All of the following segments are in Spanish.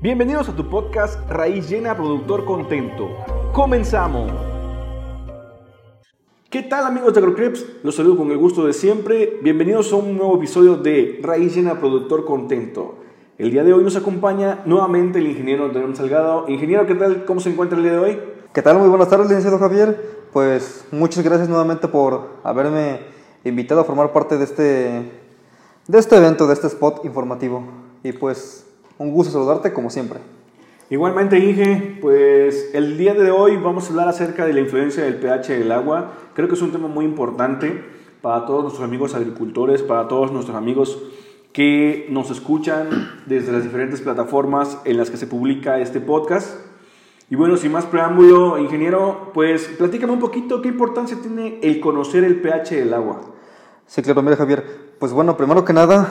Bienvenidos a tu podcast Raíz Llena Productor Contento. Comenzamos. ¿Qué tal amigos de AgroCreps? Los saludo con el gusto de siempre. Bienvenidos a un nuevo episodio de Raíz Llena Productor Contento. El día de hoy nos acompaña nuevamente el ingeniero Antonio Salgado. Ingeniero, ¿qué tal? ¿Cómo se encuentra el día de hoy? ¿Qué tal? Muy buenas tardes, licenciado Javier. Pues muchas gracias nuevamente por haberme invitado a formar parte de este, de este evento, de este spot informativo. Y pues un gusto saludarte como siempre. Igualmente, Inge, pues el día de hoy vamos a hablar acerca de la influencia del pH del agua. Creo que es un tema muy importante para todos nuestros amigos agricultores, para todos nuestros amigos que nos escuchan desde las diferentes plataformas en las que se publica este podcast. Y bueno, sin más preámbulo, ingeniero, pues platícame un poquito qué importancia tiene el conocer el pH del agua. Sí, claro, mira Javier, pues bueno, primero que nada,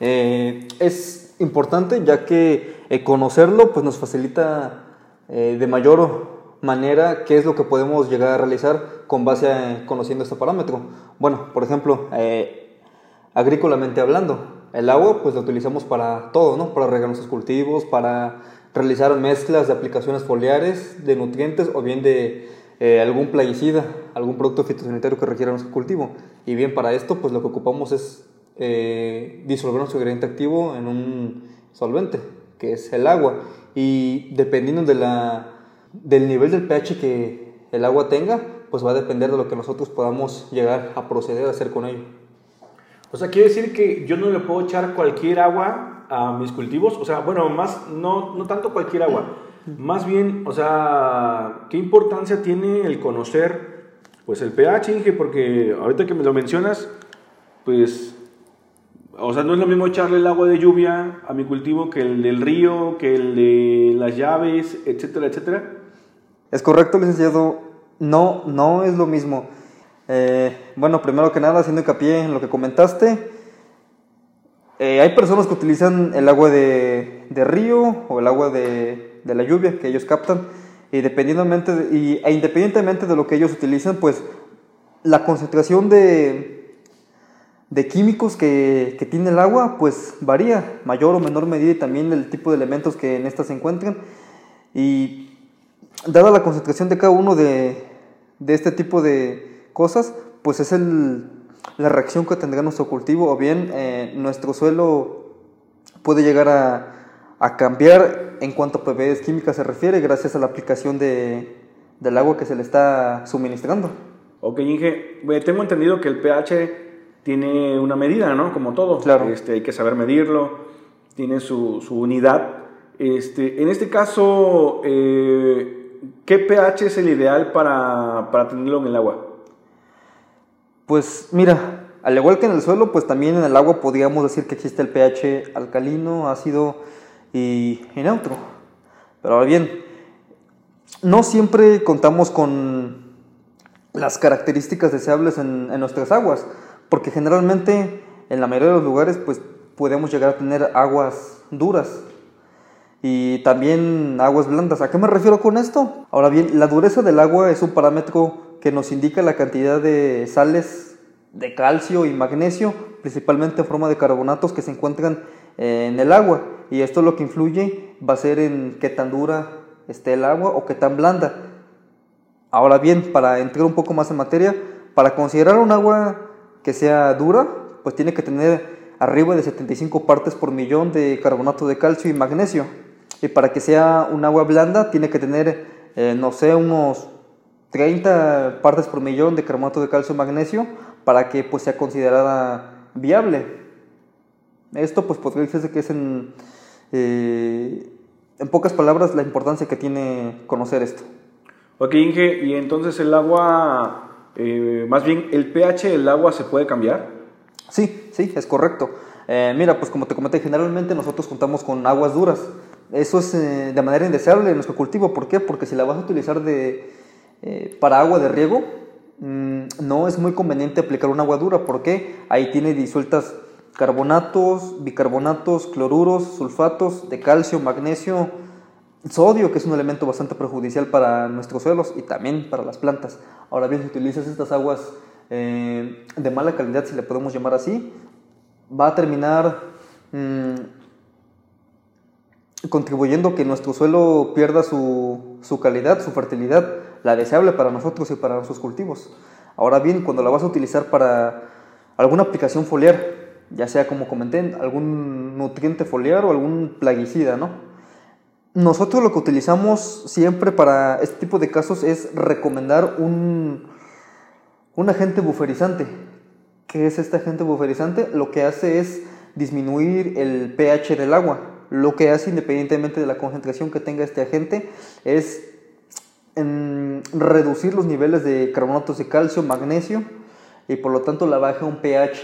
eh, es importante ya que eh, conocerlo pues nos facilita eh, de mayor manera qué es lo que podemos llegar a realizar con base a conociendo este parámetro. Bueno, por ejemplo, agrícolamente hablando, el agua pues lo utilizamos para todo, ¿no? Para regar nuestros cultivos, para realizar mezclas de aplicaciones foliares, de nutrientes o bien de eh, algún plaguicida, algún producto fitosanitario que requiera nuestro cultivo. Y bien, para esto pues lo que ocupamos es eh, disolver nuestro ingrediente activo en un solvente, que es el agua. Y dependiendo de la, del nivel del pH que el agua tenga, pues va a depender de lo que nosotros podamos llegar a proceder a hacer con ello. O sea, quiere decir que yo no le puedo echar cualquier agua a mis cultivos. O sea, bueno, más, no, no tanto cualquier agua. Más bien, o sea, ¿qué importancia tiene el conocer, pues, el pH, Inge? Porque ahorita que me lo mencionas, pues, o sea, no es lo mismo echarle el agua de lluvia a mi cultivo que el del río, que el de las llaves, etcétera, etcétera. Es correcto, licenciado. No, no es lo mismo. Eh, bueno, primero que nada, haciendo hincapié en lo que comentaste, eh, hay personas que utilizan el agua de, río o el agua de, la lluvia que ellos captan, y, dependientemente y, e independientemente de lo que ellos utilizan, pues la concentración de, de químicos que, que, tiene el agua, pues varía, mayor o menor medida, y también el tipo de elementos que en esta se encuentran. Y dada la concentración de cada uno de, de este tipo de, cosas, pues es el, la reacción que tendrá nuestro cultivo o bien eh, nuestro suelo puede llegar a, a, cambiar en cuanto a propiedades químicas se refiere gracias a la aplicación de, del agua que se le está suministrando. Ok, Inge, tengo entendido que el pH tiene una medida, ¿no? Como todo. Claro. Este, hay que saber medirlo, tiene su, su unidad. Este, en este caso, eh, ¿qué pH es el ideal para, para tenerlo en el agua? Pues mira, al igual que en el suelo, pues también en el agua podríamos decir que existe el pH alcalino, ácido y, neutro. Pero ahora bien, no siempre contamos con las características deseables en, nuestras aguas, porque generalmente en la mayoría de los lugares pues podemos llegar a tener aguas duras y también aguas blandas. ¿A qué me refiero con esto? Ahora bien, la dureza del agua es un parámetro que nos indica la cantidad de sales de calcio y magnesio, principalmente en forma de carbonatos que se encuentran en el agua. Y esto lo que influye va a ser en qué tan dura esté el agua o qué tan blanda. Ahora bien, para entrar un poco más en materia, para considerar un agua que sea dura, pues tiene que tener arriba de 75 partes por millón de carbonato de calcio y magnesio. Y para que sea un agua blanda, tiene que tener, eh, no sé, unos 30 partes por millón de carbonato de calcio y magnesio para que pues, sea considerada viable. Esto pues podría decirse que es en, eh, en pocas palabras la importancia que tiene conocer esto. Ok Inge, y entonces el agua, eh, más bien el pH del agua se puede cambiar? Sí, sí, es correcto. Eh, mira, pues como te comenté, generalmente nosotros contamos con aguas duras. Eso es de manera indeseable en nuestro cultivo. ¿Por qué? Porque si la vas a utilizar de, eh, para agua de riego mm, no es muy conveniente aplicar un agua dura porque ahí tiene disueltas carbonatos, bicarbonatos, cloruros, sulfatos de calcio, magnesio, sodio, que es un elemento bastante perjudicial para nuestros suelos y también para las plantas. Ahora bien, si utilizas estas aguas eh, de mala calidad, si le podemos llamar así, va a terminar mm, contribuyendo que nuestro suelo pierda su, su calidad, su fertilidad, la deseable para nosotros y para nuestros cultivos. Ahora bien, cuando la vas a utilizar para alguna aplicación foliar, ya sea como comenté, algún nutriente foliar o algún plaguicida, ¿no? Nosotros lo que utilizamos siempre para este tipo de casos es recomendar un, un agente buferizante. ¿Qué es este agente buferizante? Lo que hace es disminuir el pH del agua. Lo que hace, independientemente de la concentración que tenga este agente, es reducir los niveles de carbonatos de calcio, magnesio, y por lo tanto la baja un pH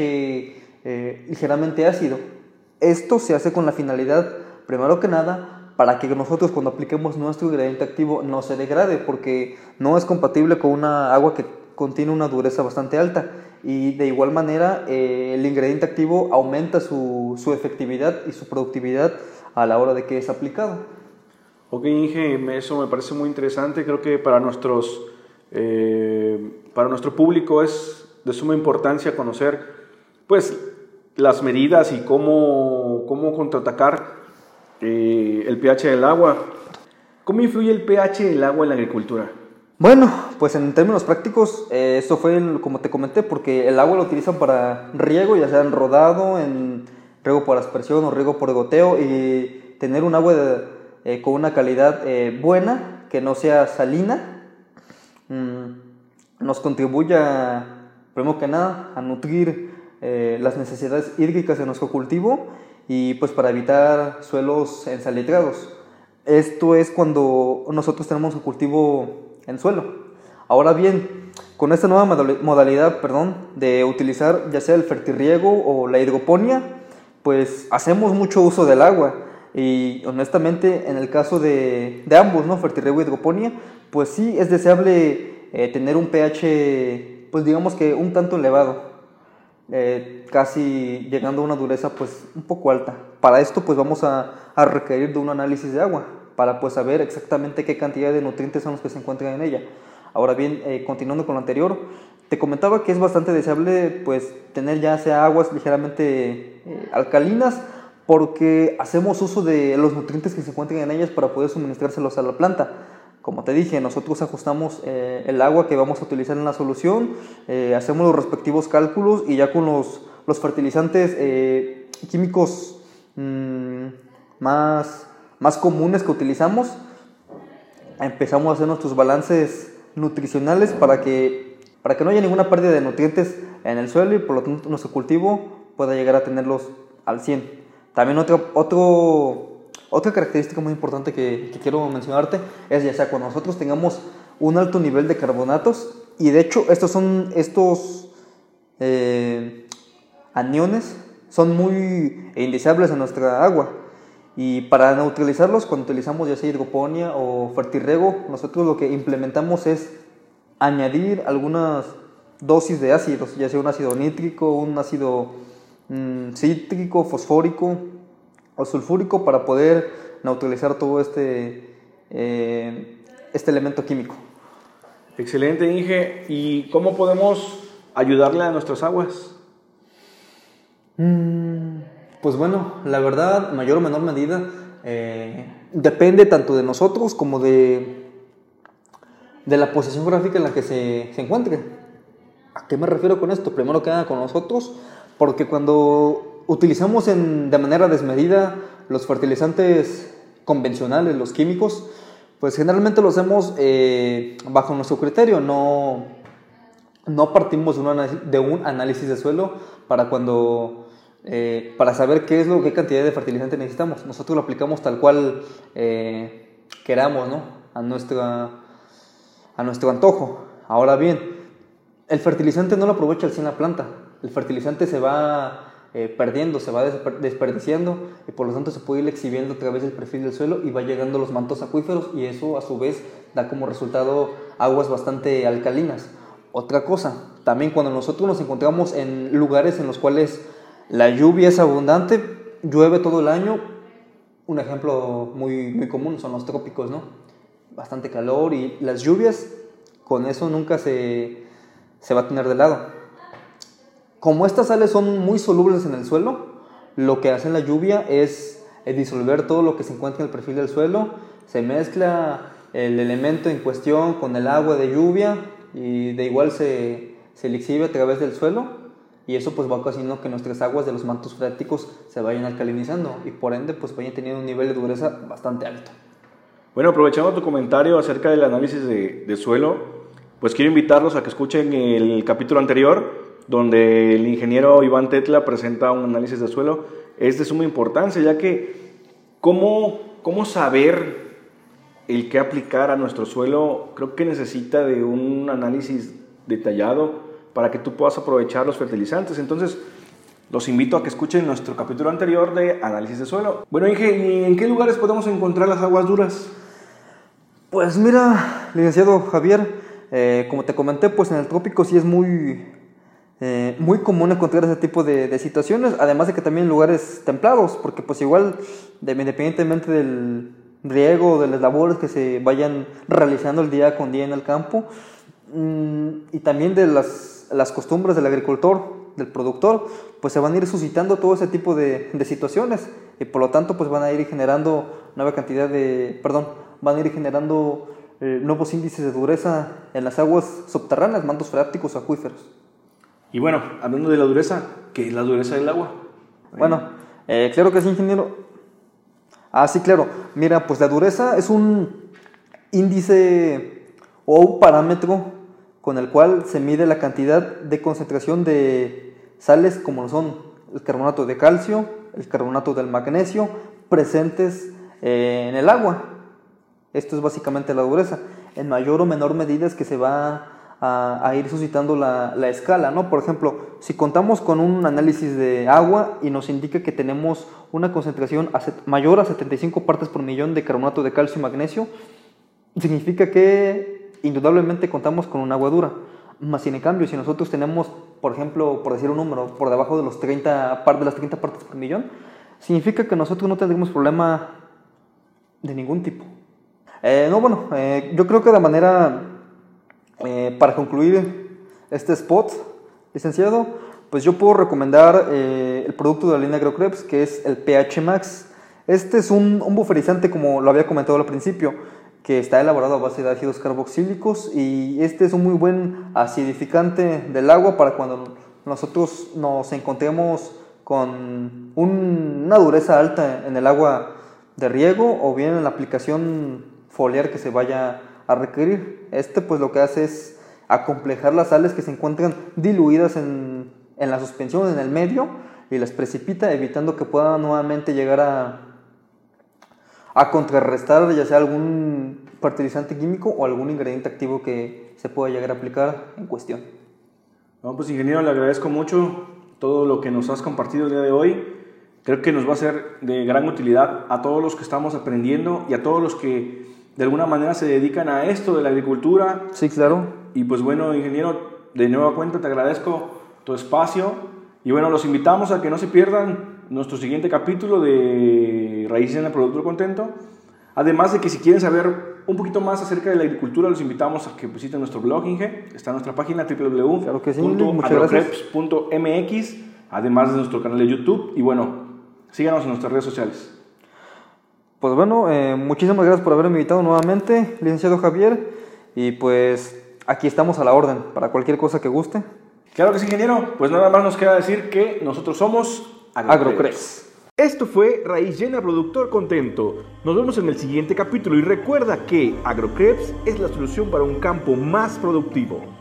eh, ligeramente ácido. Esto se hace con la finalidad, primero que nada, para que nosotros cuando apliquemos nuestro ingrediente activo no se degrade, porque no es compatible con una agua que contiene una dureza bastante alta. Y de igual manera, eh, el ingrediente activo aumenta su, su, efectividad y su productividad a la hora de que es aplicado. Ok, Inge, eso me parece muy interesante. Creo que para, nuestros, eh, para nuestro público es de suma importancia conocer pues las medidas y cómo, cómo contraatacar eh, el pH del agua. ¿Cómo influye el pH del agua en la agricultura? Bueno, pues en términos prácticos, eh, esto fue como te comenté, porque el agua lo utilizan para riego, ya sea en rodado, en riego por aspersión o riego por goteo, y tener un agua eh, con una calidad buena, que no sea salina, mm, nos contribuye, primero que nada, a nutrir eh, las necesidades hídricas de nuestro cultivo y pues para evitar suelos ensalitrados. Esto es cuando nosotros tenemos un cultivo en suelo. Ahora bien, con esta nueva modalidad perdón, de utilizar ya sea el fertirriego o la hidroponía, pues hacemos mucho uso del agua. Y honestamente, en el caso de, de ambos, ¿no? fertirriego y hidroponía, pues sí es deseable eh, tener un pH, pues digamos que un tanto elevado. Eh, casi llegando a una dureza pues un poco alta. Para esto pues vamos a, requerir de un análisis de agua para pues saber exactamente qué cantidad de nutrientes son los que se encuentran en ella. Ahora bien, eh, continuando con lo anterior, te comentaba que es bastante deseable pues tener ya sea aguas ligeramente eh, alcalinas porque hacemos uso de los nutrientes que se encuentran en ellas para poder suministrárselos a la planta. Como te dije, nosotros ajustamos eh, el agua que vamos a utilizar en la solución, eh, hacemos los respectivos cálculos y ya con los, los fertilizantes eh, químicos mmm, más, más comunes que utilizamos, empezamos a hacer nuestros balances nutricionales para que, para que no haya ninguna pérdida de nutrientes en el suelo y por lo tanto nuestro cultivo pueda llegar a tenerlos al 100. También otro, otro otra característica muy importante que, quiero mencionarte es ya sea cuando nosotros tengamos un alto nivel de carbonatos y de hecho estos son estos eh, aniones son muy indeseables en nuestra agua. Y para neutralizarlos cuando utilizamos ya sea hidroponía o fertirrego nosotros lo que implementamos es añadir algunas dosis de ácidos ya sea un ácido nítrico un ácido mm, cítrico fosfórico o sulfúrico para poder neutralizar todo este, eh, este elemento químico. Excelente, Inge. ¿Y cómo podemos ayudarle a nuestras aguas? Mm, pues bueno, la verdad, mayor o menor medida, eh, depende tanto de nosotros como de, de la posición gráfica en la que se, se encuentre. ¿A qué me refiero con esto? Primero que nada con nosotros, porque cuando utilizamos en, de manera desmedida los fertilizantes convencionales, los químicos, pues generalmente lo hacemos eh, bajo nuestro criterio, no, no partimos de un, de análisis de suelo para cuando eh, para saber qué es lo qué cantidad de fertilizante necesitamos. Nosotros lo aplicamos tal cual eh, queramos. A nuestra a nuestro antojo. Ahora bien, el fertilizante no lo aprovecha al 100 la planta. El fertilizante se va eh, perdiendo, se va desperdiciando y por lo tanto se puede ir exhibiendo a través del perfil del suelo y va llegando los mantos acuíferos y eso a su vez da como resultado aguas bastante alcalinas. Otra cosa, también cuando nosotros nos encontramos en lugares en los cuales la lluvia es abundante, llueve todo el año, un ejemplo muy, muy común son los trópicos, ¿no? Bastante calor y las lluvias, con eso nunca se, se va a tener de lado como estas sales son muy solubles en el suelo, lo que hace la lluvia es disolver todo lo que se encuentra en el perfil del suelo, se mezcla el elemento en cuestión con el agua de lluvia y de igual se, se le exhibe a través del suelo y eso pues va ocasionando que nuestras aguas de los mantos freáticos se vayan alcalinizando y por ende pues vayan teniendo un nivel de dureza bastante alto. Bueno, aprovechando tu comentario acerca del análisis de, de suelo, pues quiero invitarlos a que escuchen el capítulo anterior donde el ingeniero Iván Tetla presenta un análisis de suelo. Es de suma importancia ya que cómo, cómo saber el que aplicar a nuestro suelo creo que necesita de un análisis detallado para que tú puedas aprovechar los fertilizantes. Entonces, los invito a que escuchen nuestro capítulo anterior de análisis de suelo. Bueno, Inge, ¿en qué lugares podemos encontrar las aguas duras? Pues mira, licenciado Javier, eh, como te comenté, pues en el trópico sí es muy, eh, muy común encontrar ese tipo de, de, situaciones, además de que también en lugares templados, porque pues igual, de, independientemente del, riego, de las labores que se vayan realizando el día con día en el campo mm, y también de las, las, costumbres del agricultor, del productor, pues se van a ir suscitando todo ese tipo de, de, situaciones y por lo tanto pues van a ir generando nueva cantidad de, perdón, van a ir generando eh, nuevos índices de dureza en las aguas subterráneas, mantos freáticos acuíferos. Y bueno, hablando de la dureza, ¿qué es la dureza del agua? Bueno, eh, claro que sí, ingeniero. Ah, sí, claro. Mira, pues la dureza es un índice o un parámetro con el cual se mide la cantidad de concentración de sales como son el carbonato de calcio, el carbonato del magnesio, presentes eh, en el agua. Esto es básicamente la dureza. En mayor o menor medida es que se va a, ir suscitando la, la, escala, ¿no? Por ejemplo, si contamos con un análisis de agua y nos indica que tenemos una concentración mayor a 75 partes por millón de carbonato de calcio y magnesio, significa que indudablemente contamos con un agua dura. Más sin en cambio, si nosotros tenemos, por ejemplo, por decir un número, por debajo de, los 30, de las 30 partes por millón, significa que nosotros no tendremos problema de ningún tipo. Eh, no, bueno, eh, yo creo que de manera eh, para concluir este spot, licenciado, pues yo puedo recomendar eh, el producto de la línea que es el pH Max. Este es un, un, buferizante, como lo había comentado al principio, que está elaborado a base de ácidos carboxílicos y este es un muy buen acidificante del agua para cuando nosotros nos encontremos con un, una dureza alta en el agua de riego o bien en la aplicación foliar que se vaya a requerir. Este pues lo que hace es acomplejar las sales que se encuentran diluidas en, en la suspensión, en el medio, y las precipita, evitando que puedan nuevamente llegar a, a contrarrestar ya sea algún fertilizante químico o algún ingrediente activo que se pueda llegar a aplicar en cuestión. No, pues ingeniero, le agradezco mucho todo lo que nos has compartido el día de hoy. Creo que nos va a ser de gran utilidad a todos los que estamos aprendiendo y a todos los que de alguna manera se dedican a esto de la agricultura. Sí, claro. Y pues bueno, ingeniero, de nueva cuenta te agradezco tu espacio y bueno, los invitamos a que no se pierdan nuestro siguiente capítulo de Raíces en el Productor Contento. Además de que si quieren saber un poquito más acerca de la agricultura, los invitamos a que visiten nuestro blog, Inge. Está en nuestra página www.agrocreps.mx, además de nuestro canal de YouTube. Y bueno, síganos en nuestras redes sociales. Pues bueno, eh, muchísimas gracias por haberme invitado nuevamente, licenciado Javier. Y pues aquí estamos a la orden para cualquier cosa que guste. Claro que sí, ingeniero. Pues nada más nos queda decir que nosotros somos Agrocreps. Esto fue Raíz Llena Productor Contento. Nos vemos en el siguiente capítulo y recuerda que Agrocreps es la solución para un campo más productivo.